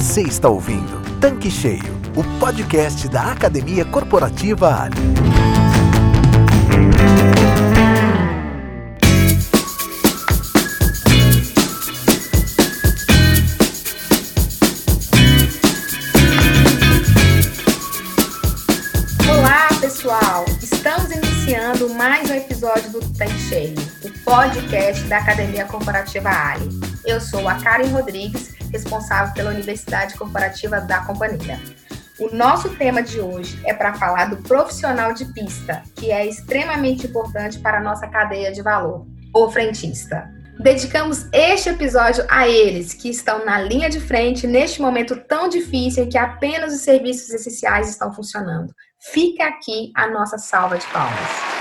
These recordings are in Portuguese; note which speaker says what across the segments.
Speaker 1: Você está ouvindo Tanque Cheio, o podcast da Academia Corporativa Ali.
Speaker 2: Olá, pessoal! Estamos iniciando mais um episódio do Tanque Cheio, o podcast da Academia Corporativa Ali. Eu sou a Karen Rodrigues responsável pela Universidade Corporativa da companhia. O nosso tema de hoje é para falar do profissional de pista, que é extremamente importante para a nossa cadeia de valor, o frentista. Dedicamos este episódio a eles que estão na linha de frente neste momento tão difícil em que apenas os serviços essenciais estão funcionando. Fica aqui a nossa salva de palmas.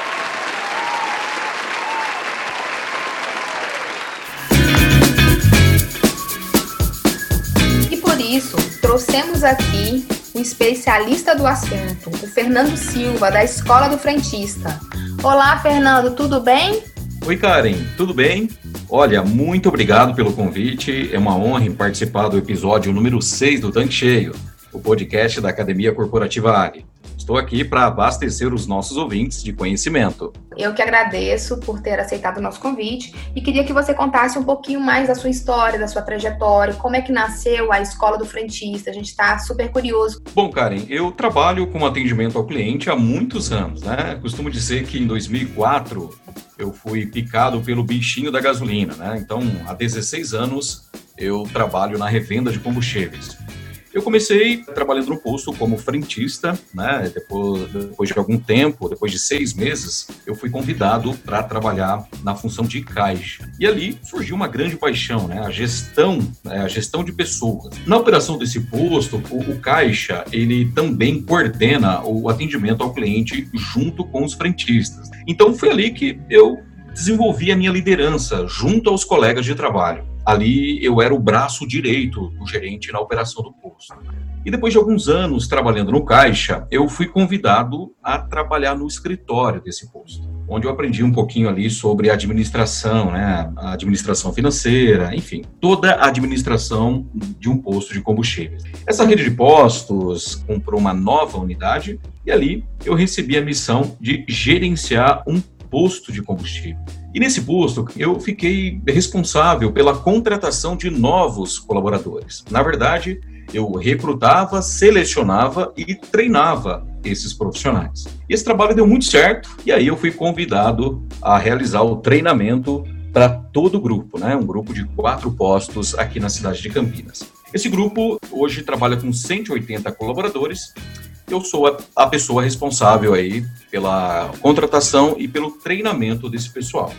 Speaker 2: Trouxemos aqui o especialista do assunto, o Fernando Silva, da Escola do Frentista. Olá, Fernando, tudo bem?
Speaker 3: Oi, Karen, tudo bem? Olha, muito obrigado pelo convite. É uma honra participar do episódio número 6 do Tanque Cheio, o podcast da Academia Corporativa Ali. Estou aqui para abastecer os nossos ouvintes de conhecimento.
Speaker 2: Eu que agradeço por ter aceitado o nosso convite e queria que você contasse um pouquinho mais da sua história, da sua trajetória, como é que nasceu a Escola do Frentista. A gente está super curioso.
Speaker 3: Bom, Karen, eu trabalho com atendimento ao cliente há muitos anos, né? Costumo dizer que em 2004 eu fui picado pelo bichinho da gasolina, né? Então, há 16 anos eu trabalho na revenda de combustíveis. Eu comecei trabalhando no posto como frentista, né? Depois, depois de algum tempo, depois de seis meses, eu fui convidado para trabalhar na função de caixa. E ali surgiu uma grande paixão, né? A gestão, né? a gestão de pessoas. Na operação desse posto, o, o caixa ele também coordena o atendimento ao cliente junto com os frentistas. Então foi ali que eu desenvolvi a minha liderança junto aos colegas de trabalho. Ali eu era o braço direito do gerente na operação do posto. E depois de alguns anos trabalhando no caixa, eu fui convidado a trabalhar no escritório desse posto, onde eu aprendi um pouquinho ali sobre administração, né, a administração financeira, enfim, toda a administração de um posto de combustíveis. Essa rede de postos comprou uma nova unidade e ali eu recebi a missão de gerenciar um posto de combustível. E nesse posto, eu fiquei responsável pela contratação de novos colaboradores. Na verdade, eu recrutava, selecionava e treinava esses profissionais. E esse trabalho deu muito certo, e aí eu fui convidado a realizar o treinamento para todo o grupo, né? Um grupo de quatro postos aqui na cidade de Campinas. Esse grupo hoje trabalha com 180 colaboradores eu sou a, a, pessoa responsável aí pela contratação e pelo treinamento desse pessoal.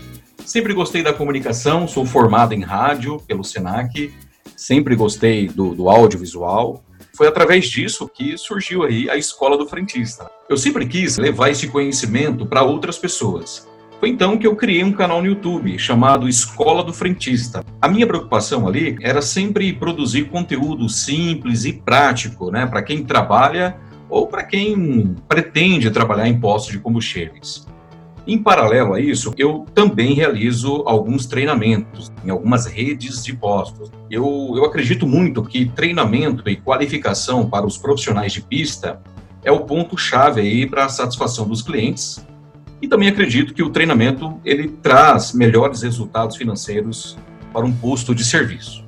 Speaker 3: Sempre gostei da comunicação, sou formado em rádio pelo Senac, sempre gostei do, do audiovisual. Foi através disso que surgiu aí a escola do frentista. Eu sempre quis levar esse conhecimento para outras pessoas. Foi então que eu criei um canal no YouTube chamado Escola do Frentista. A minha preocupação ali era sempre produzir conteúdo simples e prático, né, para quem trabalha ou para quem pretende trabalhar em postos de combustíveis. Em paralelo a isso, eu também realizo alguns treinamentos em algumas redes de postos. Eu, eu acredito muito que treinamento e qualificação para os profissionais de pista é o ponto-chave aí para a satisfação dos clientes. E também acredito que o treinamento ele traz melhores resultados financeiros para um posto de serviço.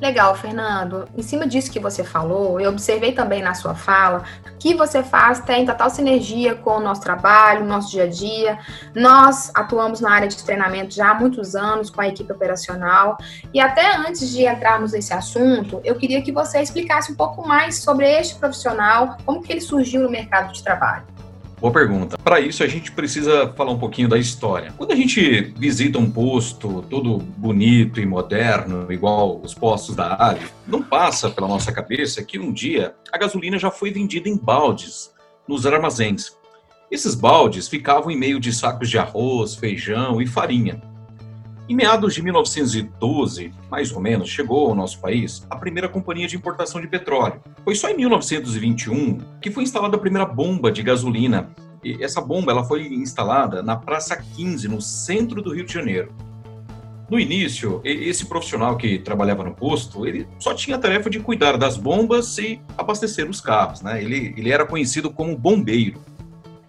Speaker 2: Legal, Fernando. Em cima disso que você falou, eu observei também na sua fala que você faz tem total sinergia com o nosso trabalho, nosso dia a dia. Nós atuamos na área de treinamento já há muitos anos com a equipe operacional. E até antes de entrarmos nesse assunto, eu queria que você explicasse um pouco mais sobre este profissional, como que ele surgiu no mercado de trabalho.
Speaker 3: Boa pergunta. Para isso, a gente precisa falar um pouquinho da história. Quando a gente visita um posto todo bonito e moderno, igual os postos da Ali, não passa pela nossa cabeça que um dia a gasolina já foi vendida em baldes nos armazéns. Esses baldes ficavam em meio de sacos de arroz, feijão e farinha. Em meados de 1912, mais ou menos, chegou ao nosso país a primeira companhia de importação de petróleo. Foi só em 1921 que foi instalada a primeira bomba de gasolina. E essa bomba ela foi instalada na Praça 15, no centro do Rio de Janeiro. No início, esse profissional que trabalhava no posto, ele só tinha a tarefa de cuidar das bombas e abastecer os carros, né? Ele, ele era conhecido como bombeiro.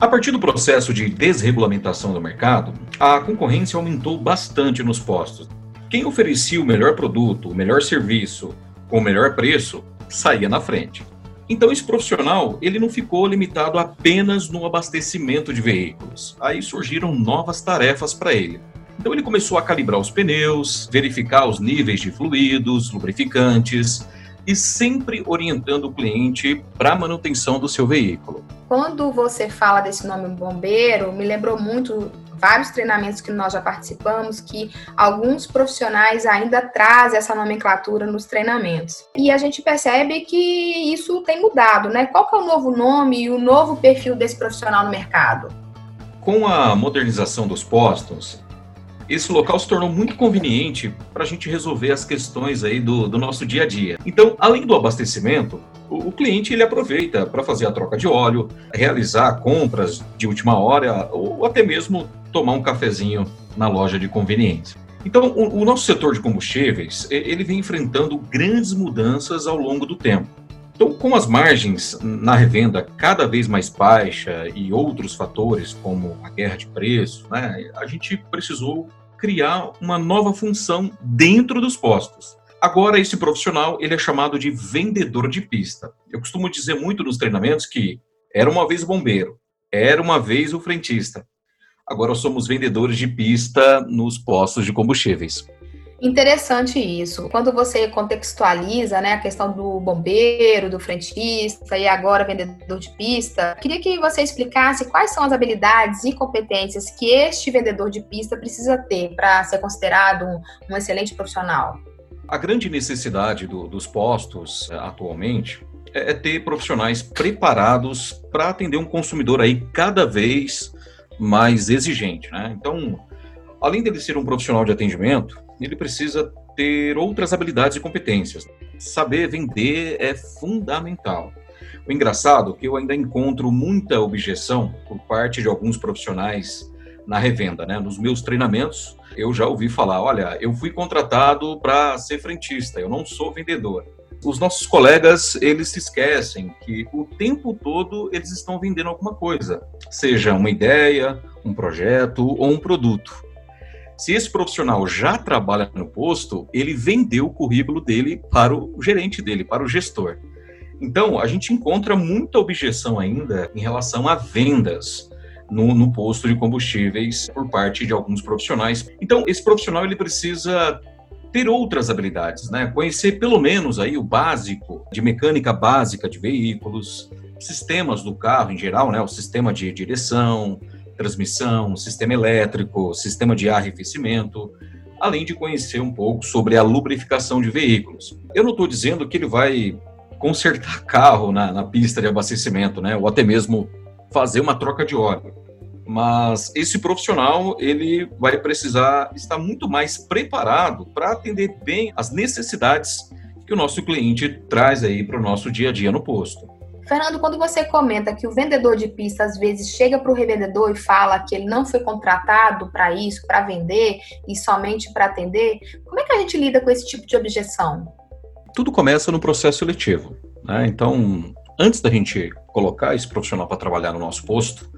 Speaker 3: A partir do processo de desregulamentação do mercado, a concorrência aumentou bastante nos postos. Quem oferecia o melhor produto, o melhor serviço, com o melhor preço, saía na frente. Então esse profissional, ele não ficou limitado apenas no abastecimento de veículos. Aí surgiram novas tarefas para ele. Então ele começou a calibrar os pneus, verificar os níveis de fluidos, lubrificantes e sempre orientando o cliente para a manutenção do seu veículo.
Speaker 2: Quando você fala desse nome bombeiro, me lembrou muito vários treinamentos que nós já participamos que alguns profissionais ainda trazem essa nomenclatura nos treinamentos. E a gente percebe que isso tem mudado, né? Qual que é o novo nome e o novo perfil desse profissional no mercado?
Speaker 3: Com a modernização dos postos, esse local se tornou muito conveniente para a gente resolver as questões aí do, do, nosso dia a dia. Então, além do abastecimento, o, o cliente ele aproveita para fazer a troca de óleo, realizar compras de última hora ou até mesmo tomar um cafezinho na loja de conveniência. Então, o, o nosso setor de combustíveis ele vem enfrentando grandes mudanças ao longo do tempo. Então, com as margens na revenda cada vez mais baixa e outros fatores como a guerra de preço, né, a gente precisou criar uma nova função dentro dos postos. Agora, esse profissional ele é chamado de vendedor de pista. Eu costumo dizer muito nos treinamentos que era uma vez o bombeiro, era uma vez o frentista. Agora somos vendedores de pista nos postos de combustíveis.
Speaker 2: Interessante isso. Quando você contextualiza né, a questão do bombeiro, do frentista e agora vendedor de pista, queria que você explicasse quais são as habilidades e competências que este vendedor de pista precisa ter para ser considerado um, um, excelente profissional.
Speaker 3: A grande necessidade do, dos postos eh, atualmente é, é ter profissionais preparados para atender um consumidor aí cada vez mais exigente. Né? Então, além dele ser um profissional de atendimento, ele precisa ter outras habilidades e competências. Saber vender é fundamental. O engraçado é que eu ainda encontro muita objeção por parte de alguns profissionais na revenda, né? Nos meus treinamentos, eu já ouvi falar, olha, eu fui contratado para ser frentista, eu não sou vendedor. Os nossos colegas, eles se esquecem que o tempo todo eles estão vendendo alguma coisa, seja uma ideia, um projeto ou um produto. Se esse profissional já trabalha no posto, ele vendeu o currículo dele para o gerente dele, para o gestor. Então, a gente encontra muita objeção ainda em relação a vendas no, no, posto de combustíveis por parte de alguns profissionais. Então, esse profissional ele precisa ter outras habilidades, né? Conhecer pelo menos aí o básico de mecânica básica de veículos, sistemas do carro em geral, né? O sistema de direção, transmissão, sistema elétrico, sistema de arrefecimento, além de conhecer um pouco sobre a lubrificação de veículos. Eu não estou dizendo que ele vai consertar carro na, na, pista de abastecimento, né? Ou até mesmo fazer uma troca de óleo. Mas esse profissional ele vai precisar estar muito mais preparado para atender bem as necessidades que o nosso cliente traz aí para o nosso dia a dia no posto.
Speaker 2: Fernando, quando você comenta que o vendedor de pista às vezes chega para o revendedor e fala que ele não foi contratado para isso, para vender e somente para atender, como é que a gente lida com esse tipo de objeção?
Speaker 3: Tudo começa no processo seletivo. Né? Então, antes da gente colocar esse profissional para trabalhar no nosso posto,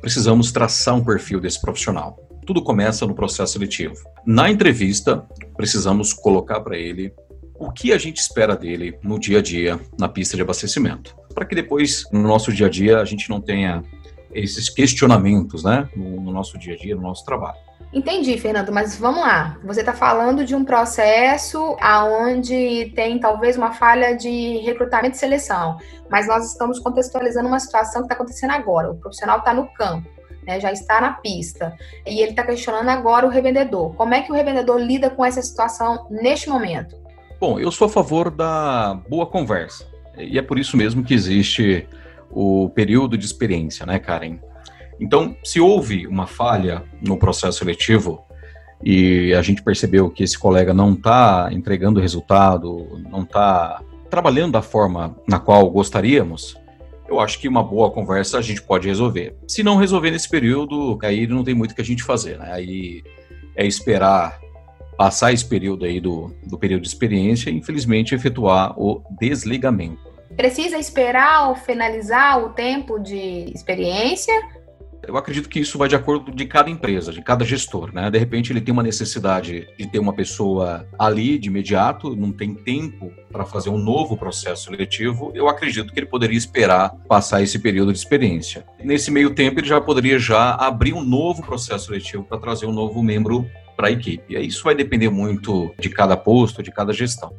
Speaker 3: precisamos traçar um perfil desse profissional. Tudo começa no processo seletivo. Na entrevista, precisamos colocar para ele o que a gente espera dele no dia a dia na pista de abastecimento para que depois, no nosso dia a dia, a gente não tenha esses questionamentos, né, no, no nosso dia a dia, no nosso trabalho.
Speaker 2: Entendi, Fernando, mas vamos lá. Você está falando de um processo aonde tem talvez uma falha de recrutamento e seleção, mas nós estamos contextualizando uma situação que está acontecendo agora. O profissional está no campo, né, já está na pista, e ele está questionando agora o revendedor. Como é que o revendedor lida com essa situação neste momento?
Speaker 3: Bom, eu sou a favor da boa conversa. E é por isso mesmo que existe o período de experiência, né, Karen? Então, se houve uma falha no processo seletivo e a gente percebeu que esse colega não está entregando resultado, não está trabalhando da forma na qual gostaríamos, eu acho que uma boa conversa a gente pode resolver. Se não resolver nesse período, aí não tem muito que a gente fazer, né? Aí é esperar passar esse período aí do, do período de experiência e, infelizmente, efetuar o desligamento.
Speaker 2: Precisa esperar ou finalizar o tempo de experiência
Speaker 3: eu acredito que isso vai de acordo de cada empresa, de cada gestor, né? De repente ele tem uma necessidade de ter uma pessoa ali de imediato, não tem tempo para fazer um novo processo seletivo. Eu acredito que ele poderia esperar passar esse período de experiência. Nesse meio tempo ele já poderia já abrir um novo processo seletivo para trazer um novo membro para a equipe. Isso vai depender muito de cada posto, de cada gestão.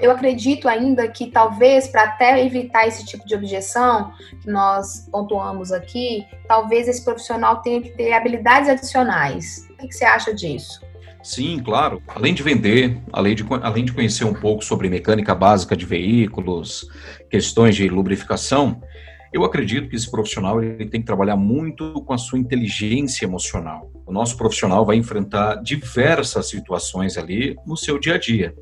Speaker 2: Eu acredito ainda que talvez para até evitar esse tipo de objeção que nós pontuamos aqui, talvez esse profissional tenha que ter habilidades adicionais. O que você acha disso?
Speaker 3: Sim, claro. Além de vender, além de, além de conhecer um pouco sobre mecânica básica de veículos, questões de lubrificação, eu acredito que esse profissional ele tem que trabalhar muito com a sua inteligência emocional. O nosso profissional vai enfrentar diversas situações ali no seu dia a dia.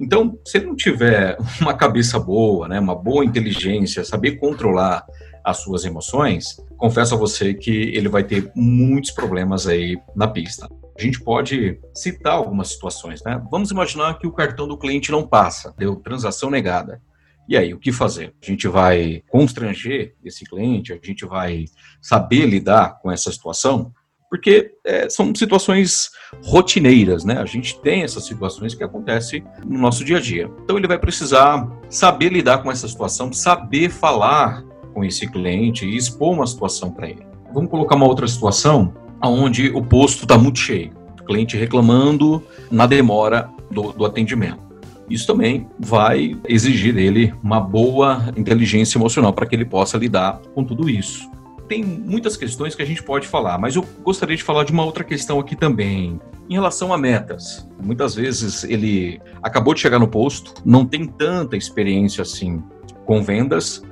Speaker 3: Então, se ele não tiver uma cabeça boa, né, uma boa inteligência, saber controlar as suas emoções, confesso a você que ele vai ter muitos problemas aí na pista. A gente pode citar algumas situações, né? Vamos imaginar que o cartão do cliente não passa, deu transação negada. E aí, o que fazer? A gente vai constranger esse cliente? A gente vai saber lidar com essa situação? porque é, são situações rotineiras, né? A gente tem essas situações que acontecem no nosso dia a dia. Então ele vai precisar saber lidar com essa situação, saber falar com esse cliente e expor uma situação para ele. Vamos colocar uma outra situação onde o posto está muito cheio, o cliente reclamando na demora do, do atendimento. Isso também vai exigir dele uma boa inteligência emocional para que ele possa lidar com tudo isso tem muitas questões que a gente pode falar, mas eu gostaria de falar de uma outra questão aqui também. Em relação a metas, muitas vezes ele acabou de chegar no posto, não tem tanta experiência assim com vendas,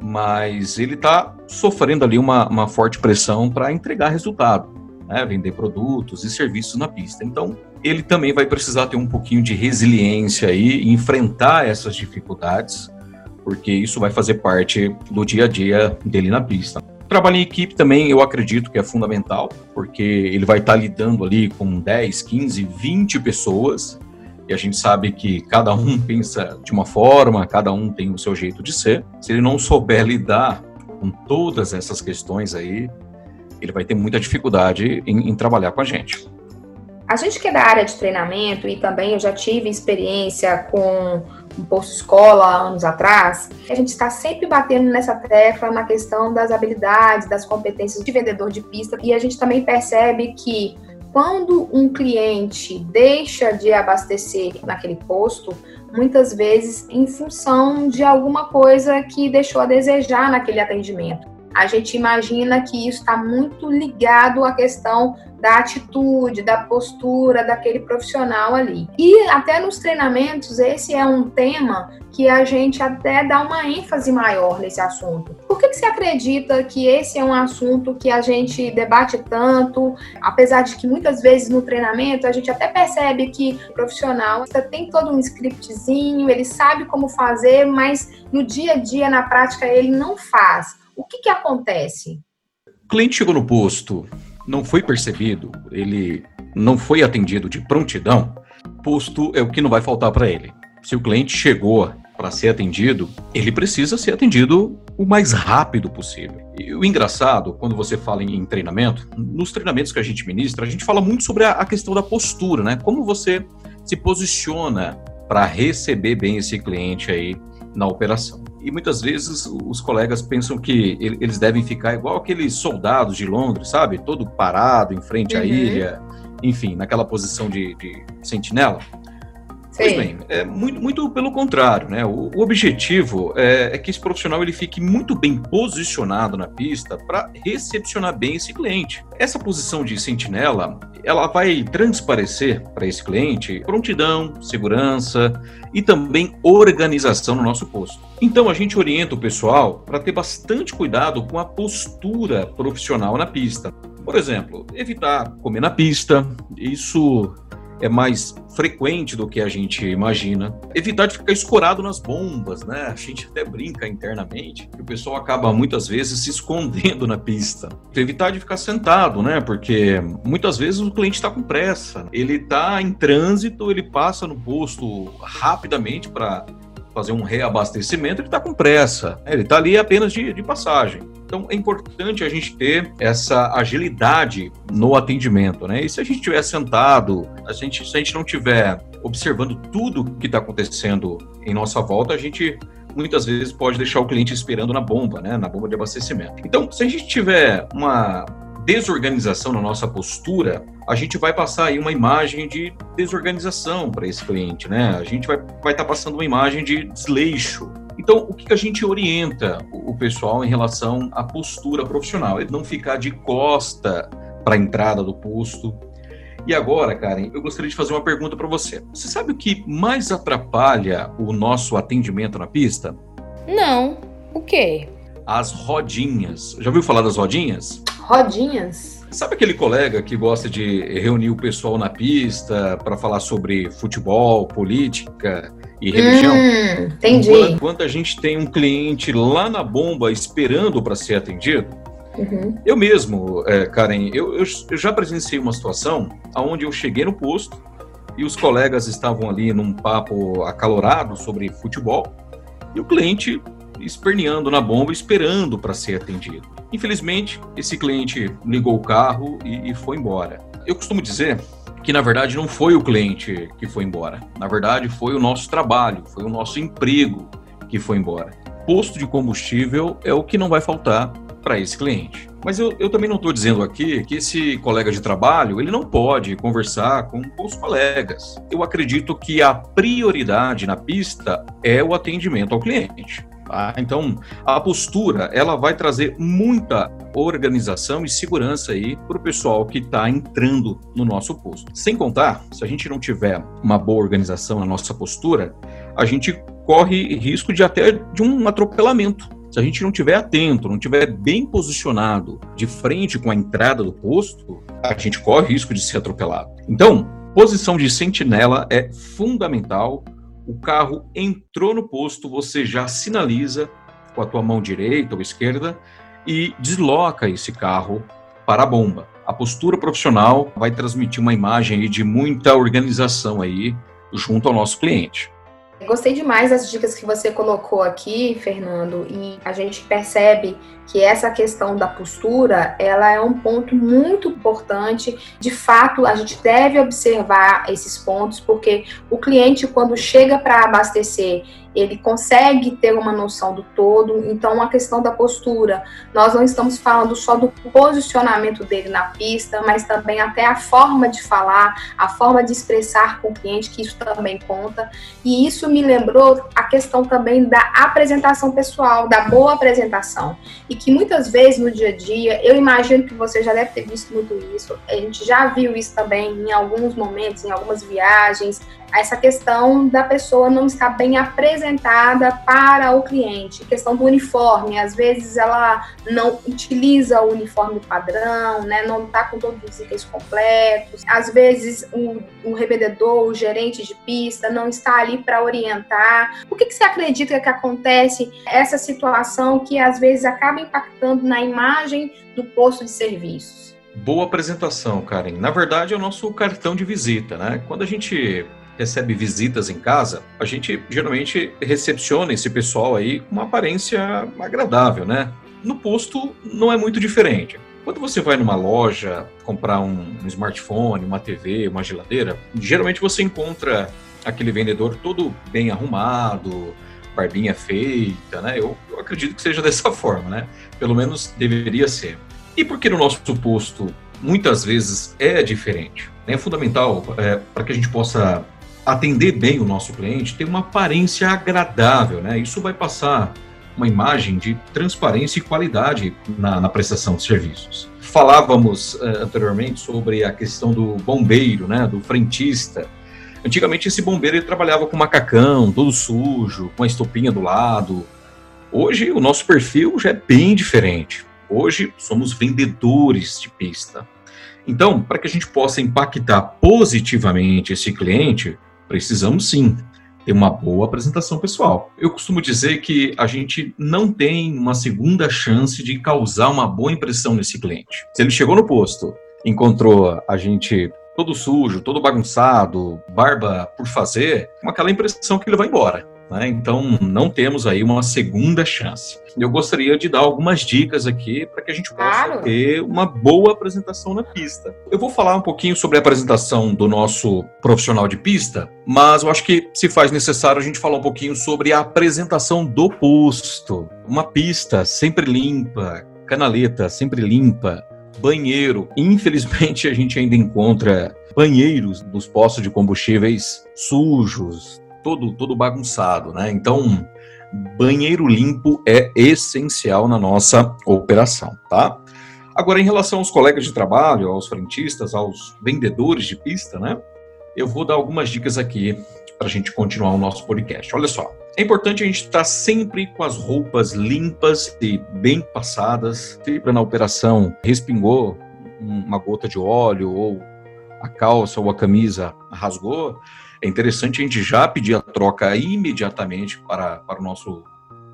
Speaker 3: mas ele está sofrendo ali uma, uma forte pressão para entregar resultado, né? vender produtos e serviços na pista. Então, ele também vai precisar ter um pouquinho de resiliência aí, enfrentar essas dificuldades, porque isso vai fazer parte do dia a dia dele na pista. Trabalho em equipe também eu acredito que é fundamental, porque ele vai estar lidando ali com 10, 15, 20 pessoas, e a gente sabe que cada um pensa de uma forma, cada um tem o seu jeito de ser. Se ele não souber lidar com todas essas questões aí, ele vai ter muita dificuldade em, em trabalhar com a gente.
Speaker 2: A gente que é da área de treinamento e também eu já tive experiência com um posto escola anos atrás, a gente está sempre batendo nessa tecla na questão das habilidades, das competências de vendedor de pista e a gente também percebe que quando um cliente deixa de abastecer naquele posto, muitas vezes em função de alguma coisa que deixou a desejar naquele atendimento a gente imagina que isso está muito ligado à questão da atitude, da postura daquele profissional ali. E até nos treinamentos, esse é um tema que a gente até dá uma ênfase maior nesse assunto. Por que, que você acredita que esse é um assunto que a gente debate tanto, apesar de que muitas vezes no treinamento a gente até percebe que o profissional tem todo um scriptzinho, ele sabe como fazer, mas no dia a dia, na prática, ele não faz. O que, que acontece?
Speaker 3: O cliente chegou no posto, não foi percebido, ele não foi atendido de prontidão, posto é o que não vai faltar para ele. Se o cliente chegou para ser atendido, ele precisa ser atendido o mais rápido possível. E o engraçado, quando você fala em treinamento, nos treinamentos que a gente ministra, a gente fala muito sobre a, questão da postura, né? Como você se posiciona para receber bem esse cliente aí na operação. E muitas vezes os colegas pensam que eles devem ficar igual aqueles soldados de Londres, sabe? Todo parado em frente uhum. à ilha, enfim, naquela posição de, de sentinela. Sim. Pois bem, é muito, muito pelo contrário, né? O, o objetivo é, é, que esse profissional ele fique muito bem posicionado na pista para recepcionar bem esse cliente. Essa posição de sentinela, ela vai transparecer para esse cliente prontidão, segurança e também organização no nosso posto. Então a gente orienta o pessoal para ter bastante cuidado com a postura profissional na pista. Por exemplo, evitar comer na pista, isso é mais frequente do que a gente imagina. Evitar de ficar escorado nas bombas, né? A gente até brinca internamente que o pessoal acaba muitas vezes se escondendo na pista. Evitar de ficar sentado, né? Porque muitas vezes o cliente está com pressa. Ele está em trânsito, ele passa no posto rapidamente para fazer um reabastecimento, ele está com pressa. Ele está ali apenas de, de passagem. Então é importante a gente ter essa agilidade no atendimento, né? E se a gente estiver sentado, a gente, se a gente não estiver observando tudo que está acontecendo em nossa volta, a gente muitas vezes pode deixar o cliente esperando na bomba, né? Na bomba de abastecimento. Então, se a gente tiver uma desorganização na nossa postura, a gente vai passar aí uma imagem de desorganização para esse cliente, né? A gente vai estar vai tá passando uma imagem de desleixo. Então, o que, que a gente orienta o, o pessoal em relação à postura profissional? É não ficar de costa para a entrada do posto. E agora, Karen, eu gostaria de fazer uma pergunta para você. Você sabe o que mais atrapalha o nosso atendimento na pista?
Speaker 2: Não. O quê?
Speaker 3: As rodinhas. Já ouviu falar das rodinhas?
Speaker 2: Rodinhas?
Speaker 3: Sabe aquele colega que gosta de reunir o pessoal na pista para falar sobre futebol, política e religião?
Speaker 2: Hum, entendi.
Speaker 3: Enquanto a gente tem um cliente lá na bomba esperando para ser atendido, Uhum. Eu mesmo, é, Karen, eu, eu, eu, já presenciei uma situação onde eu cheguei no posto e os colegas estavam ali num papo acalorado sobre futebol e o cliente esperneando na bomba, esperando para ser atendido. Infelizmente, esse cliente ligou o carro e, e foi embora. Eu costumo dizer que na verdade não foi o cliente que foi embora. Na verdade, foi o nosso trabalho, foi o nosso emprego que foi embora. Posto de combustível é o que não vai faltar para esse cliente. Mas eu, eu também não estou dizendo aqui que esse colega de trabalho ele não pode conversar com os colegas. Eu acredito que a prioridade na pista é o atendimento ao cliente. Tá? Então, a postura ela vai trazer muita organização e segurança aí para o pessoal que está entrando no nosso posto. Sem contar, se a gente não tiver uma boa organização na nossa postura, a gente corre risco de até de um atropelamento. Se a gente não tiver atento, não tiver bem posicionado de frente com a entrada do posto, a gente corre risco de ser atropelado. Então, posição de sentinela é fundamental o carro entrou no posto, você já sinaliza com a tua mão direita ou esquerda e desloca esse carro para a bomba. A postura profissional vai transmitir uma imagem de muita organização aí junto ao nosso cliente.
Speaker 2: Gostei demais das dicas que você colocou aqui, Fernando, e a gente percebe que essa questão da postura, ela é um ponto muito importante. De fato, a gente deve observar esses pontos, porque o cliente quando chega para abastecer ele consegue ter uma noção do todo. Então, a questão da postura, nós não estamos falando só do posicionamento dele na pista, mas também até a forma de falar, a forma de expressar com o cliente, que isso também conta. E isso me lembrou a questão também da apresentação pessoal, da boa apresentação. E que muitas vezes no dia a dia, eu imagino que você já deve ter visto muito isso, a gente já viu isso também em alguns momentos, em algumas viagens, essa questão da pessoa não estar bem apresentada para o cliente. Questão do uniforme, às vezes ela não utiliza o uniforme padrão, né? não está com todos os itens completos. Às vezes o, o revendedor, o gerente de pista não está ali para orientar. O que, que você acredita que acontece essa situação que às vezes acaba impactando na imagem do posto de serviços?
Speaker 3: Boa apresentação, Karen. Na verdade, é o nosso cartão de visita, né? Quando a gente recebe visitas em casa, a gente geralmente recepciona esse pessoal aí com uma aparência agradável, né? No posto não é muito diferente. Quando você vai numa loja comprar um, um smartphone, uma TV, uma geladeira, geralmente você encontra aquele vendedor todo bem arrumado, barbinha feita, né? Eu, eu acredito que seja dessa forma, né? Pelo menos deveria ser. E porque no nosso posto muitas vezes é diferente. Né? É fundamental é, para que a gente possa atender bem o nosso cliente, ter uma aparência agradável, né? Isso vai passar uma imagem de transparência e qualidade na, na prestação de serviços. Falávamos uh, anteriormente sobre a questão do bombeiro, né? Do frentista. Antigamente esse bombeiro ele trabalhava com macacão, todo sujo, com a estopinha do lado. Hoje o nosso perfil já é bem diferente. Hoje somos vendedores de pista. Então, para que a gente possa impactar positivamente esse cliente, precisamos sim ter uma boa apresentação pessoal. Eu costumo dizer que a gente não tem uma segunda chance de causar uma boa impressão nesse cliente. Se ele chegou no posto, encontrou a gente todo sujo, todo bagunçado, barba por fazer, com aquela impressão que ele vai embora. Né? Então, não temos aí uma segunda chance. Eu gostaria de dar algumas dicas aqui para que a gente possa claro. ter uma boa apresentação na pista. Eu vou falar um pouquinho sobre a apresentação do nosso profissional de pista, mas eu acho que se faz necessário a gente falar um pouquinho sobre a apresentação do posto. Uma pista sempre limpa, canaleta sempre limpa, banheiro. Infelizmente, a gente ainda encontra banheiros nos postos de combustíveis sujos, todo, todo bagunçado, né? Então, banheiro limpo é essencial na nossa operação, tá? Agora, em relação aos colegas de trabalho, aos frentistas, aos vendedores de pista, né? Eu vou dar algumas dicas aqui para a gente continuar o nosso podcast. Olha só, é importante a gente estar sempre com as roupas limpas e bem passadas. Se na operação respingou uma gota de óleo ou a calça ou a camisa rasgou, é interessante a gente já pedir a troca imediatamente para, para o nosso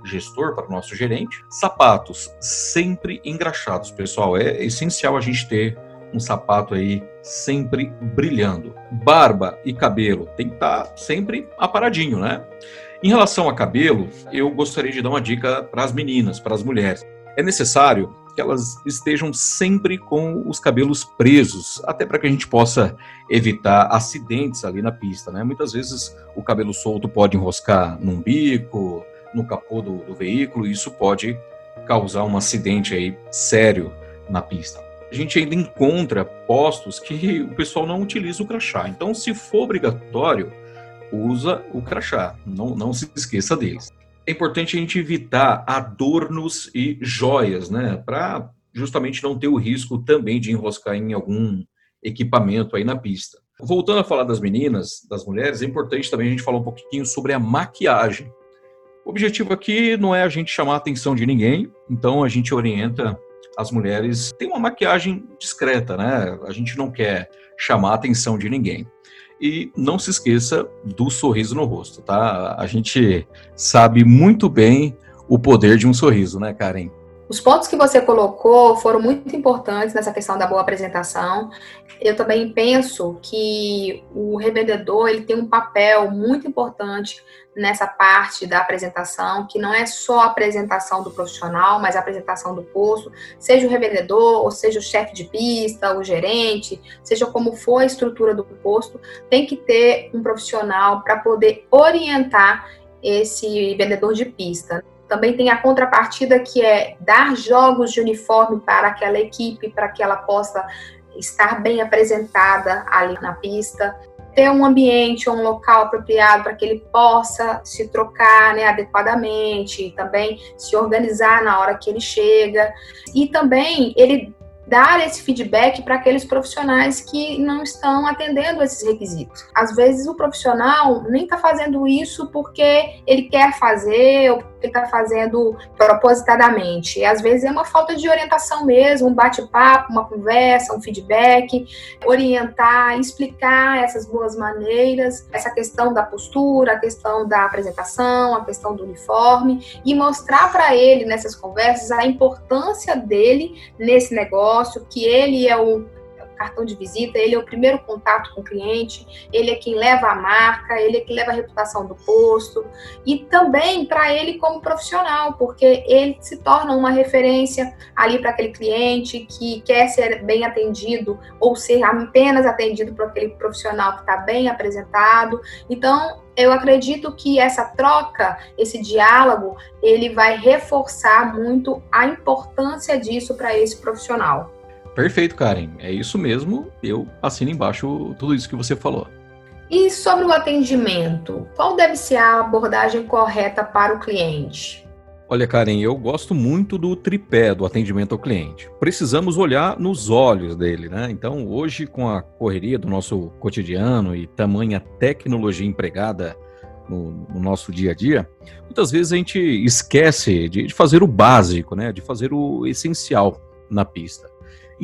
Speaker 3: gestor, para o nosso gerente. Sapatos sempre engraxados, pessoal. É essencial a gente ter um sapato aí sempre brilhando. Barba e cabelo tem que estar sempre aparadinho, né? Em relação a cabelo, eu gostaria de dar uma dica para as meninas, para as mulheres. É necessário que elas estejam sempre com os cabelos presos, até para que a gente possa evitar acidentes ali na pista, né? Muitas vezes o cabelo solto pode enroscar num bico, no capô do, do veículo, e isso pode causar um acidente aí sério na pista. A gente ainda encontra postos que o pessoal não utiliza o crachá. Então, se for obrigatório, usa o crachá. Não, não se esqueça deles é importante a gente evitar adornos e joias, né? Para justamente não ter o risco também de enroscar em algum equipamento aí na pista. Voltando a falar das meninas, das mulheres, é importante também a gente falar um pouquinho sobre a maquiagem. O objetivo aqui não é a gente chamar a atenção de ninguém, então a gente orienta as mulheres. Tem uma maquiagem discreta, né? A gente não quer chamar a atenção de ninguém. E não se esqueça do sorriso no rosto, tá? A gente sabe muito bem o poder de um sorriso, né, Karen?
Speaker 2: Os pontos que você colocou foram muito importantes nessa questão da boa apresentação. Eu também penso que o revendedor ele tem um papel muito importante nessa parte da apresentação, que não é só a apresentação do profissional, mas a apresentação do posto, seja o revendedor, ou seja o chefe de pista, o gerente, seja como for a estrutura do posto, tem que ter um profissional para poder orientar esse vendedor de pista. Também tem a contrapartida que é dar jogos de uniforme para aquela equipe, para que ela possa estar bem apresentada ali na pista, ter um ambiente um local apropriado para que ele possa se trocar né, adequadamente, também se organizar na hora que ele chega e também ele dar esse feedback para aqueles profissionais que não estão atendendo esses requisitos. Às vezes o profissional nem está fazendo isso porque ele quer fazer ou porque está fazendo propositadamente. E às vezes é uma falta de orientação mesmo, um bate-papo, uma conversa, um feedback, orientar, explicar essas boas maneiras, essa questão da postura, a questão da apresentação, a questão do uniforme e mostrar para ele nessas conversas a importância dele nesse negócio, que ele é o cartão de visita, ele é o primeiro contato com o cliente, ele é quem leva a marca, ele é quem leva a reputação do posto e também para ele como profissional, porque ele se torna uma referência ali para aquele cliente que quer ser bem atendido ou ser apenas atendido por aquele profissional que está bem apresentado. Então, eu acredito que essa troca, esse diálogo, ele vai reforçar muito a importância disso para esse profissional.
Speaker 3: Perfeito, Karen. É isso mesmo. Eu assino embaixo tudo isso que você falou.
Speaker 2: E sobre o atendimento, qual deve ser a abordagem correta para o cliente?
Speaker 3: Olha, Karen, eu gosto muito do tripé do atendimento ao cliente. Precisamos olhar nos olhos dele, né? Então, hoje, com a correria do nosso cotidiano e tamanha tecnologia empregada no, no nosso dia a dia, muitas vezes a gente esquece de, de fazer o básico, né? De fazer o essencial na pista.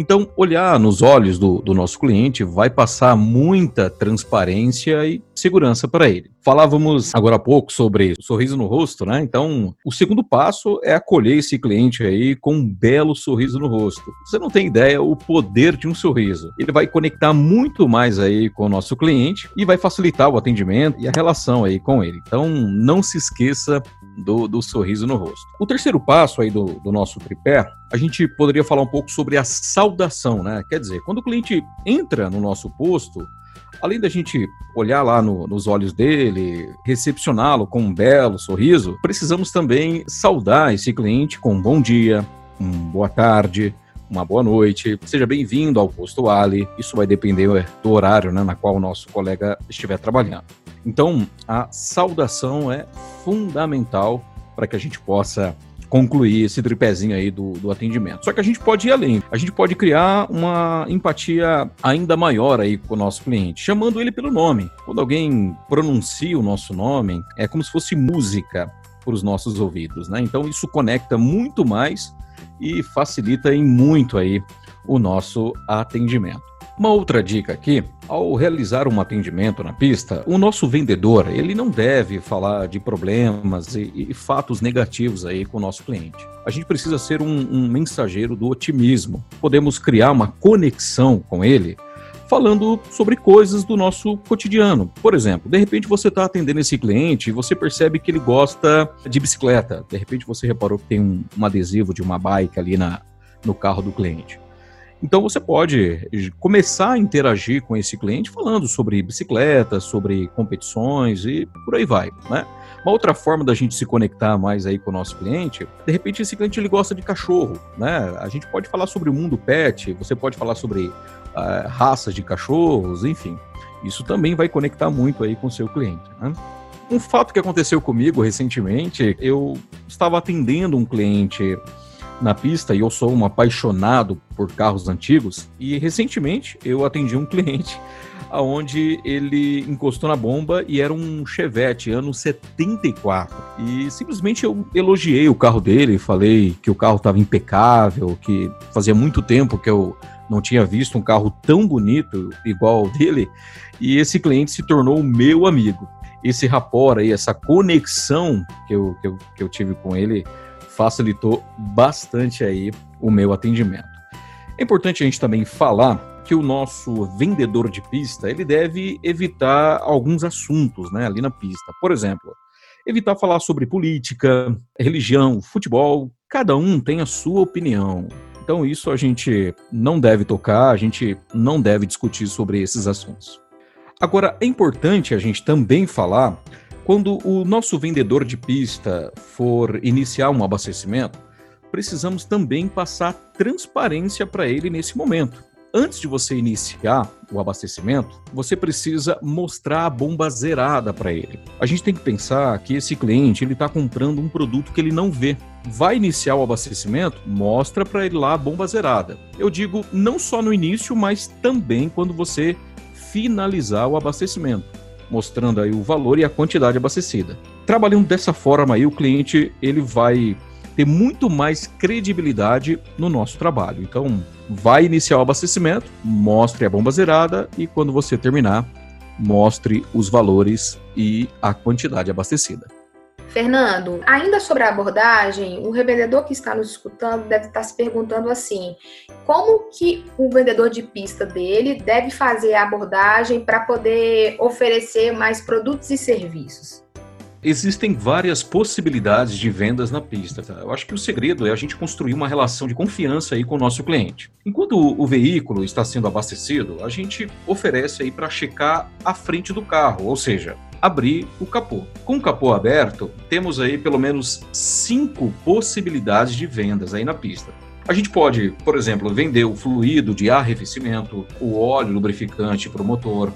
Speaker 3: Então, olhar nos olhos do, do nosso cliente vai passar muita transparência e segurança para ele. Falávamos agora há pouco sobre sorriso no rosto, né? Então, o segundo passo é acolher esse cliente aí com um belo sorriso no rosto. Você não tem ideia o poder de um sorriso. Ele vai conectar muito mais aí com o nosso cliente e vai facilitar o atendimento e a relação aí com ele. Então, não se esqueça do, do sorriso no rosto. O terceiro passo aí do, do nosso tripé, a gente poderia falar um pouco sobre a saudação, né? Quer dizer, quando o cliente entra no nosso posto, além da gente olhar lá no, nos olhos dele, recepcioná-lo com um belo sorriso, precisamos também saudar esse cliente com um bom dia, um boa tarde, uma boa noite, seja bem-vindo ao posto Ali. Isso vai depender do horário né, na qual o nosso colega estiver trabalhando. Então, a saudação é fundamental para que a gente possa concluir esse tripézinho aí do, do atendimento. Só que a gente pode ir além. A gente pode criar uma empatia ainda maior aí com o nosso cliente, chamando ele pelo nome. Quando alguém pronuncia o nosso nome, é como se fosse música para os nossos ouvidos, né? Então isso conecta muito mais e facilita em muito aí o nosso atendimento. Uma outra dica aqui, ao realizar um atendimento na pista, o nosso vendedor, ele não deve falar de problemas e, e fatos negativos aí com o nosso cliente. A gente precisa ser um, um mensageiro do otimismo. Podemos criar uma conexão com ele falando sobre coisas do nosso cotidiano. Por exemplo, de repente você está atendendo esse cliente e você percebe que ele gosta de bicicleta. De repente você reparou que tem um, um adesivo de uma bike ali na, no carro do cliente. Então você pode começar a interagir com esse cliente falando sobre bicicletas, sobre competições e por aí vai, né? Uma outra forma da gente se conectar mais aí com o nosso cliente, de repente esse cliente ele gosta de cachorro, né? A gente pode falar sobre o mundo pet, você pode falar sobre uh, raças de cachorros, enfim. Isso também vai conectar muito aí com o seu cliente, né? Um fato que aconteceu comigo recentemente, eu estava atendendo um cliente na pista e eu sou um apaixonado por carros antigos. E recentemente eu atendi um cliente aonde ele encostou na bomba e era um Chevette ano 74. E simplesmente eu elogiei o carro dele, falei que o carro estava impecável, que fazia muito tempo que eu não tinha visto um carro tão bonito igual ao dele, e esse cliente se tornou meu amigo. Esse rapor aí, essa conexão que eu, que eu, que eu tive com ele, facilitou bastante aí o meu atendimento. É importante a gente também falar que o nosso vendedor de pista ele deve evitar alguns assuntos né, ali na pista. Por exemplo, evitar falar sobre política, religião, futebol. Cada um tem a sua opinião. Então, isso a gente não deve tocar, a gente não deve discutir sobre esses assuntos. Agora, é importante a gente também falar quando o nosso vendedor de pista for iniciar um abastecimento, precisamos também passar transparência para ele nesse momento. Antes de você iniciar o abastecimento, você precisa mostrar a bomba zerada para ele. A gente tem que pensar que esse cliente ele está comprando um produto que ele não vê. Vai iniciar o abastecimento, mostra para ele lá a bomba zerada. Eu digo não só no início, mas também quando você finalizar o abastecimento mostrando aí o valor e a quantidade abastecida. Trabalhando dessa forma aí, o cliente ele vai ter muito mais credibilidade no nosso trabalho. Então, vai iniciar o abastecimento, mostre a bomba zerada e quando você terminar, mostre os valores e a quantidade abastecida.
Speaker 2: Fernando, ainda sobre a abordagem, o revendedor que está nos escutando deve estar se perguntando assim: como que o vendedor de pista dele deve fazer a abordagem para poder oferecer mais produtos e serviços?
Speaker 3: Existem várias possibilidades de vendas na pista. Tá? Eu acho que o segredo é a gente construir uma relação de confiança aí com o nosso cliente. Enquanto o veículo está sendo abastecido, a gente oferece aí para checar a frente do carro, ou seja, abrir o capô. Com o capô aberto, temos aí pelo menos cinco possibilidades de vendas aí na pista. A gente pode, por exemplo, vender o fluido de arrefecimento, o óleo lubrificante para o motor,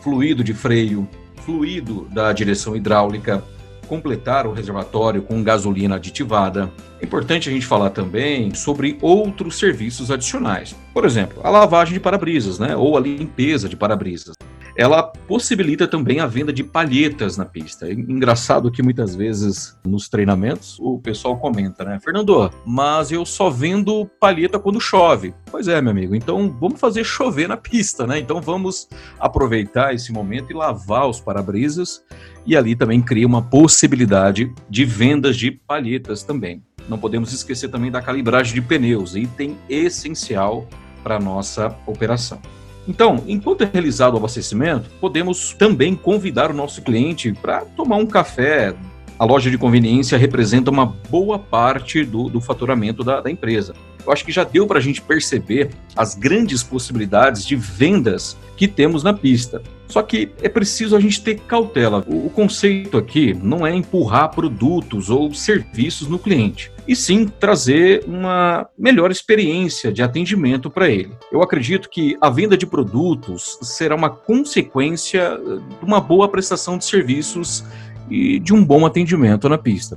Speaker 3: fluido de freio, fluido da direção hidráulica, completar o reservatório com gasolina aditivada. É importante a gente falar também sobre outros serviços adicionais. Por exemplo, a lavagem de para-brisas, né? Ou a limpeza de para-brisas. Ela possibilita também a venda de palhetas na pista. É engraçado que muitas vezes nos treinamentos o pessoal comenta, né? Fernando, mas eu só vendo palheta quando chove. Pois é, meu amigo. Então vamos fazer chover na pista, né? Então vamos aproveitar esse momento e lavar os para-brisas e ali também cria uma possibilidade de vendas de palhetas também. Não podemos esquecer também da calibragem de pneus, item essencial para nossa operação. Então, enquanto é realizado o abastecimento, podemos também convidar o nosso cliente para tomar um café. A loja de conveniência representa uma boa parte do, do faturamento da, da empresa. Eu acho que já deu para a gente perceber as grandes possibilidades de vendas que temos na pista. Só que é preciso a gente ter cautela. O, o conceito aqui não é empurrar produtos ou serviços no cliente, e sim trazer uma melhor experiência de atendimento para ele. Eu acredito que a venda de produtos será uma consequência de uma boa prestação de serviços e de um bom atendimento na pista.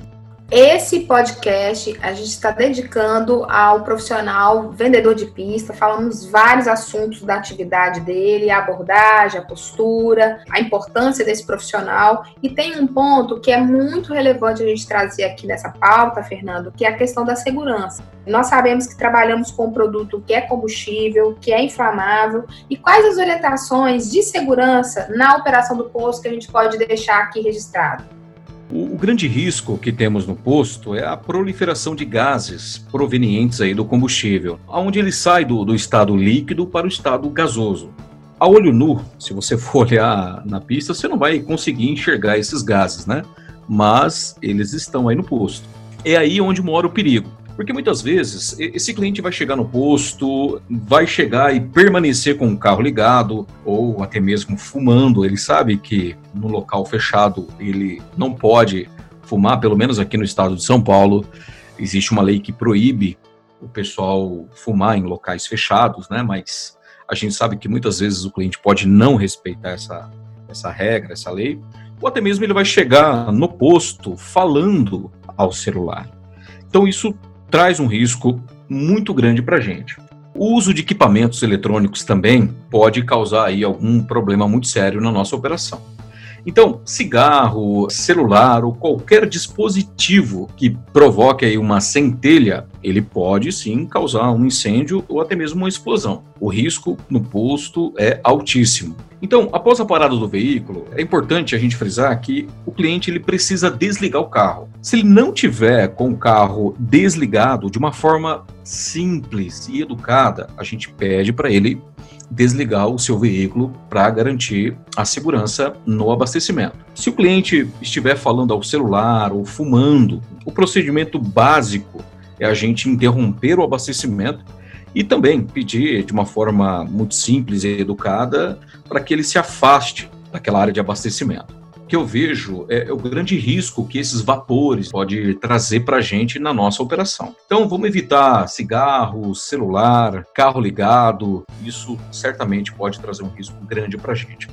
Speaker 2: Esse podcast a gente está dedicando ao profissional vendedor de pista. Falamos vários assuntos da atividade dele, a abordagem, a postura, a importância desse profissional. E tem um ponto que é muito relevante a gente trazer aqui nessa pauta, Fernando, que é a questão da segurança. Nós sabemos que trabalhamos com um produto que é combustível, que é inflamável. E quais as orientações de segurança na operação do posto que a gente pode deixar aqui registrado?
Speaker 3: O, o, grande risco que temos no posto é a proliferação de gases provenientes aí do combustível, onde ele sai do, do estado líquido para o estado gasoso. A olho nu, se você for olhar na pista, você não vai conseguir enxergar esses gases, né? Mas eles estão aí no posto. É aí onde mora o perigo. Porque muitas vezes esse cliente vai chegar no posto, vai chegar e permanecer com o carro ligado ou até mesmo fumando. Ele sabe que no local fechado ele não pode fumar, pelo menos aqui no estado de São Paulo. Existe uma lei que proíbe o pessoal fumar em locais fechados, né? Mas a gente sabe que muitas vezes o cliente pode não respeitar essa, essa regra, essa lei, ou até mesmo ele vai chegar no posto falando ao celular. Então isso traz um risco muito grande para a gente. O uso de equipamentos eletrônicos também pode causar aí algum problema muito sério na nossa operação. Então, cigarro, celular ou qualquer dispositivo que provoque aí uma centelha, ele pode sim causar um incêndio ou até mesmo uma explosão. O risco no posto é altíssimo. Então, após a parada do veículo, é importante a gente frisar que o cliente ele precisa desligar o carro. Se ele não tiver com o carro desligado de uma forma simples e educada, a gente pede para ele desligar o seu veículo para garantir a segurança no abastecimento. Se o cliente estiver falando ao celular ou fumando, o procedimento básico é a gente interromper o abastecimento e também pedir de uma forma muito simples e educada para que ele se afaste daquela área de abastecimento que eu vejo é, é, o grande risco que esses vapores pode trazer para a gente na nossa operação. Então, vamos evitar cigarro, celular, carro ligado. Isso certamente pode trazer um risco grande para a gente.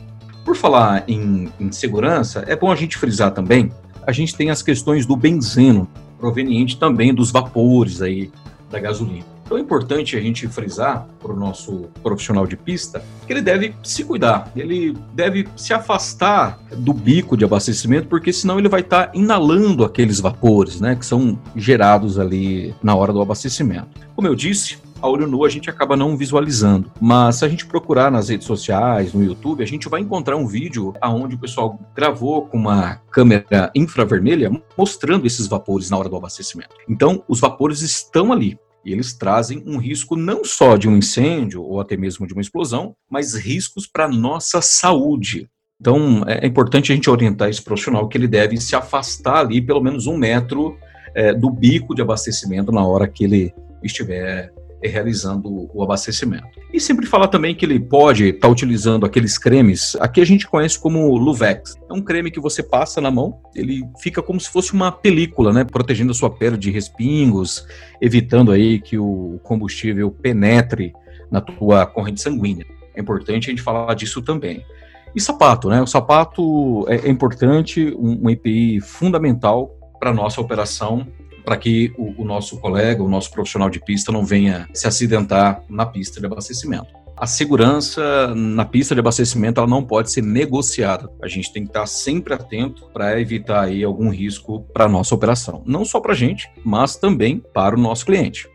Speaker 3: Por falar em, em segurança, é bom a gente frisar também. A gente tem as questões do benzeno, proveniente também dos vapores aí da gasolina. Então é importante a gente frisar para o nosso profissional de pista que ele deve se cuidar, ele deve se afastar do bico de abastecimento, porque senão ele vai estar tá inalando aqueles vapores, né, que são gerados ali na hora do abastecimento. Como eu disse, a olho nu a gente acaba não visualizando. Mas se a gente procurar nas redes sociais, no YouTube, a gente vai encontrar um vídeo aonde o pessoal gravou com uma câmera infravermelha mostrando esses vapores na hora do abastecimento. Então, os vapores estão ali. E eles trazem um risco não só de um incêndio ou até mesmo de uma explosão, mas riscos para a nossa saúde. Então, é, é importante a gente orientar esse profissional que ele deve se afastar ali pelo menos um metro é, do bico de abastecimento na hora que ele estiver realizando o abastecimento. E sempre falar também que ele pode estar tá utilizando aqueles cremes, aqui a gente conhece como Luvex. É um creme que você passa na mão, ele fica como se fosse uma película, né, protegendo a sua pele de respingos, evitando aí que o combustível penetre na tua corrente sanguínea. É importante a gente falar disso também. E sapato, né? O sapato é, é importante, um, um EPI fundamental para nossa operação para que o, o, nosso colega, o nosso profissional de pista não venha se acidentar na pista de abastecimento. a segurança na pista de abastecimento ela não pode ser negociada. A gente tem que estar sempre atento para evitar aí algum risco para a nossa operação. Não só para a gente, mas também para o nosso cliente.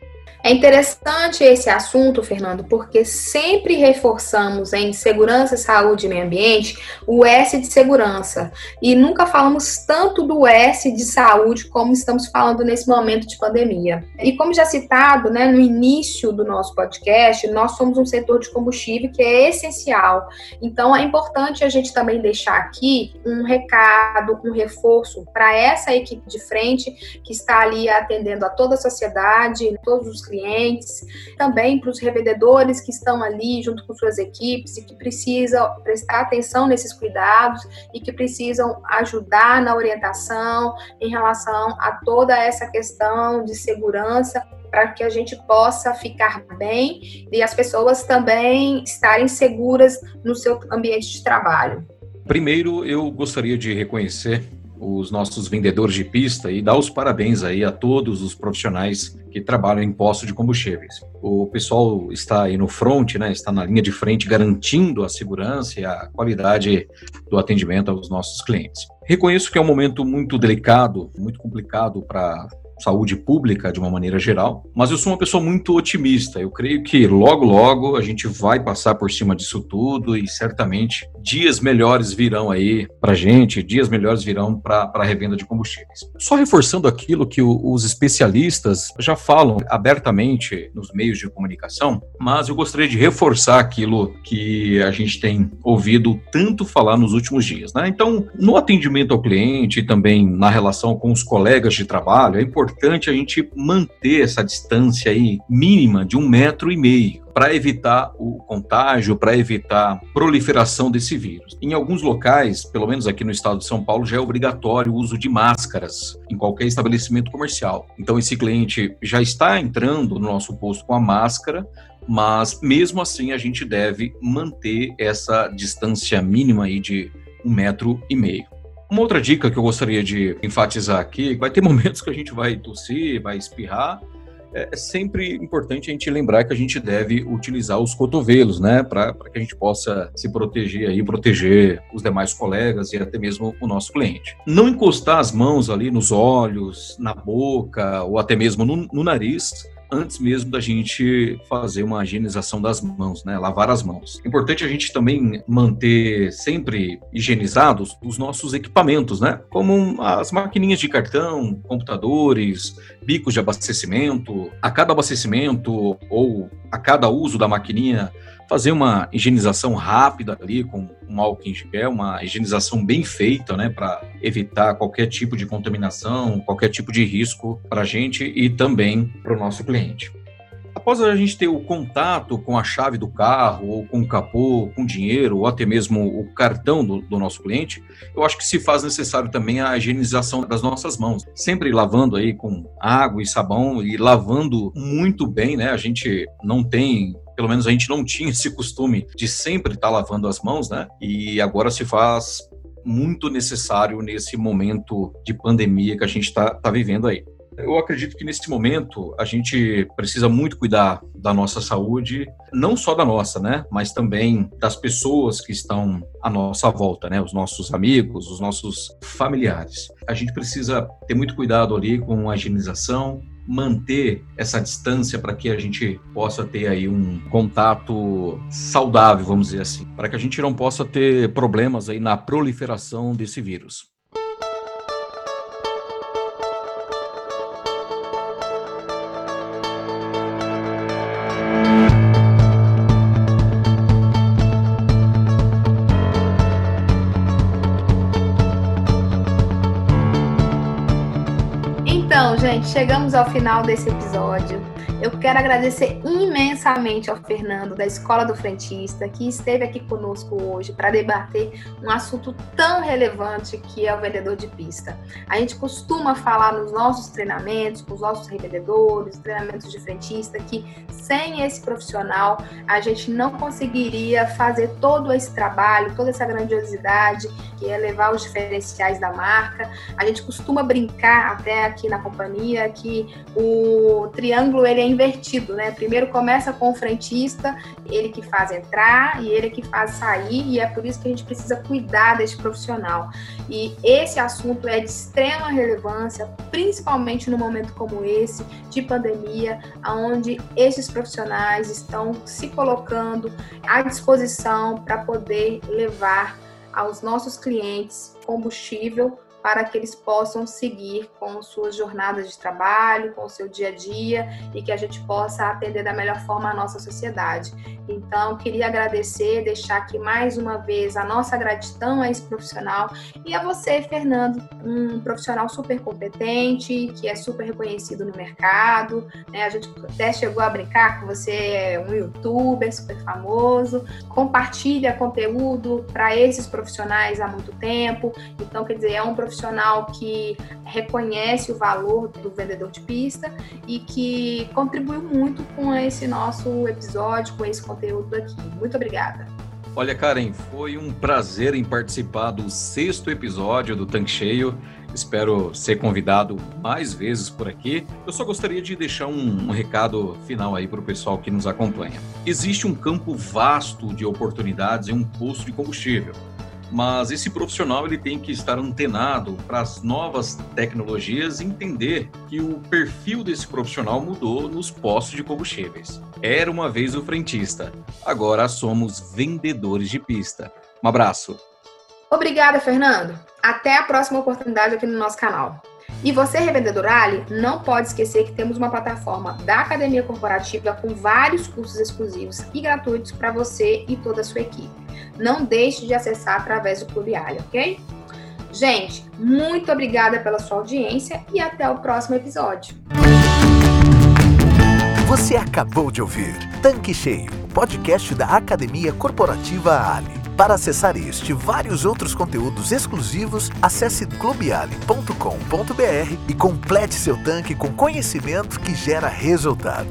Speaker 2: É interessante esse assunto, Fernando, porque sempre reforçamos em segurança, saúde e meio ambiente o S de segurança. E nunca falamos tanto do S de saúde como estamos falando nesse momento de pandemia. E como já citado né, no início do nosso podcast, nós somos um setor de combustível que é essencial. Então é importante a gente também deixar aqui um recado, um reforço para essa equipe de frente que está ali atendendo a toda a sociedade, todos os clientes, também para os revendedores que estão ali junto com suas equipes e que precisam prestar atenção nesses cuidados e que precisam ajudar na orientação em relação a toda essa questão de segurança para que a gente possa ficar bem e as pessoas também estarem seguras no seu ambiente de trabalho.
Speaker 3: Primeiro, eu gostaria de reconhecer os nossos vendedores de pista e dar os parabéns aí a todos os profissionais que trabalham em postos de combustíveis. O pessoal está aí no front, né, está na linha de frente garantindo a segurança e a qualidade do atendimento aos nossos clientes. Reconheço que é um momento muito delicado, muito complicado para saúde pública de uma maneira geral, mas eu sou uma pessoa muito otimista. Eu creio que logo, logo a gente vai passar por cima disso tudo e certamente dias melhores virão aí para gente, dias melhores virão para a revenda de combustíveis. Só reforçando aquilo que o, os especialistas já falam abertamente nos meios de comunicação, mas eu gostaria de reforçar aquilo que a gente tem ouvido tanto falar nos últimos dias. Né? Então, no atendimento ao cliente e também na relação com os colegas de trabalho, é importante a gente manter essa distância aí mínima de um metro e meio para evitar o contágio, para evitar proliferação desse vírus. Em alguns locais, pelo menos aqui no estado de São Paulo, já é obrigatório o uso de máscaras em qualquer estabelecimento comercial. Então esse cliente já está entrando no nosso posto com a máscara, mas mesmo assim a gente deve manter essa distância mínima aí de um metro e meio. Uma outra dica que eu gostaria de enfatizar aqui, vai ter momentos que a gente vai tossir, vai espirrar, é, é sempre importante a gente lembrar que a gente deve utilizar os cotovelos, né, para que a gente possa se proteger aí, proteger os demais colegas e até mesmo o nosso cliente. Não encostar as mãos ali nos olhos, na boca ou até mesmo no, no nariz, antes mesmo da gente fazer uma higienização das mãos, né? Lavar as mãos. É importante a gente também manter sempre higienizados os nossos equipamentos, né? Como as maquininhas de cartão, computadores, bicos de abastecimento. A cada abastecimento ou a cada uso da maquininha, fazer uma higienização rápida ali com um álcool em gel, uma higienização bem feita, né, para evitar qualquer tipo de contaminação, qualquer tipo de risco para a gente e também para o nosso cliente. Após a gente ter o contato com a chave do carro, ou com o capô, com dinheiro, ou até mesmo o cartão do, do, nosso cliente, eu acho que se faz necessário também a higienização das nossas mãos. Sempre lavando aí com água e sabão e lavando muito bem, né? A gente não tem pelo menos a gente não tinha esse costume de sempre estar lavando as mãos, né? E agora se faz muito necessário nesse momento de pandemia que a gente está tá vivendo aí. Eu acredito que nesse momento a gente precisa muito cuidar da nossa saúde, não só da nossa, né, mas também das pessoas que estão à nossa volta, né, os nossos amigos, os nossos familiares. A gente precisa ter muito cuidado ali com a higienização, manter essa distância para que a gente possa ter aí um contato saudável, vamos dizer assim, para que a gente não possa ter problemas aí na proliferação desse vírus.
Speaker 2: Chegamos ao final desse episódio. Eu quero agradecer imensamente ao Fernando, da Escola do Frentista, que esteve aqui conosco hoje para debater um assunto tão relevante que é o vendedor de pista. A gente costuma falar nos nossos treinamentos, com os nossos revendedores, treinamentos de frentista, que sem esse profissional a gente não conseguiria fazer todo esse trabalho, toda essa grandiosidade que é levar os diferenciais da marca. A gente costuma brincar até aqui na companhia que o triângulo ele é invertido, né? Primeiro começa com o frentista, ele que faz entrar e ele que faz sair, e é por isso que a gente precisa cuidar desse profissional. E esse assunto é de extrema relevância, principalmente no momento como esse, de pandemia, onde esses profissionais estão se colocando à disposição para poder levar aos nossos clientes combustível para que eles possam seguir com suas jornadas de trabalho, com o seu dia a dia e que a gente possa atender da melhor forma a nossa sociedade. Então, queria agradecer, deixar aqui mais uma vez a nossa gratidão a esse profissional e a você, Fernando, um profissional super competente, que é super reconhecido no mercado. Né? A gente até chegou a brincar que você é um youtuber super famoso, compartilha conteúdo para esses profissionais há muito tempo. Então, quer dizer, é um profissional profissional que reconhece o valor do vendedor de pista e que contribuiu muito com esse nosso episódio, com esse conteúdo aqui. Muito obrigada.
Speaker 3: Olha, Karen, foi um prazer em participar do sexto episódio do Tanque Cheio. Espero ser convidado mais vezes por aqui. Eu só gostaria de deixar um, um recado final aí para o pessoal que nos acompanha. Existe um campo vasto de oportunidades em um posto de combustível mas esse profissional ele tem que estar antenado para as novas tecnologias e entender que o perfil desse profissional mudou nos postos de combustíveis. Era uma vez o frentista, agora somos vendedores de pista. Um abraço.
Speaker 2: Obrigada, Fernando. Até a próxima oportunidade aqui no nosso canal. E você, revendedor Ali, não pode esquecer que temos uma plataforma da Academia Corporativa com vários cursos exclusivos e gratuitos para você e toda a sua equipe. Não deixe de acessar através do Clube Ali, ok? Gente, muito obrigada pela sua audiência e até o próximo episódio.
Speaker 1: Você acabou de ouvir Tanque Cheio, podcast da Academia Corporativa Ali. Para acessar este e vários outros conteúdos exclusivos, acesse clubeali.com.br e complete seu tanque com conhecimento que gera resultado.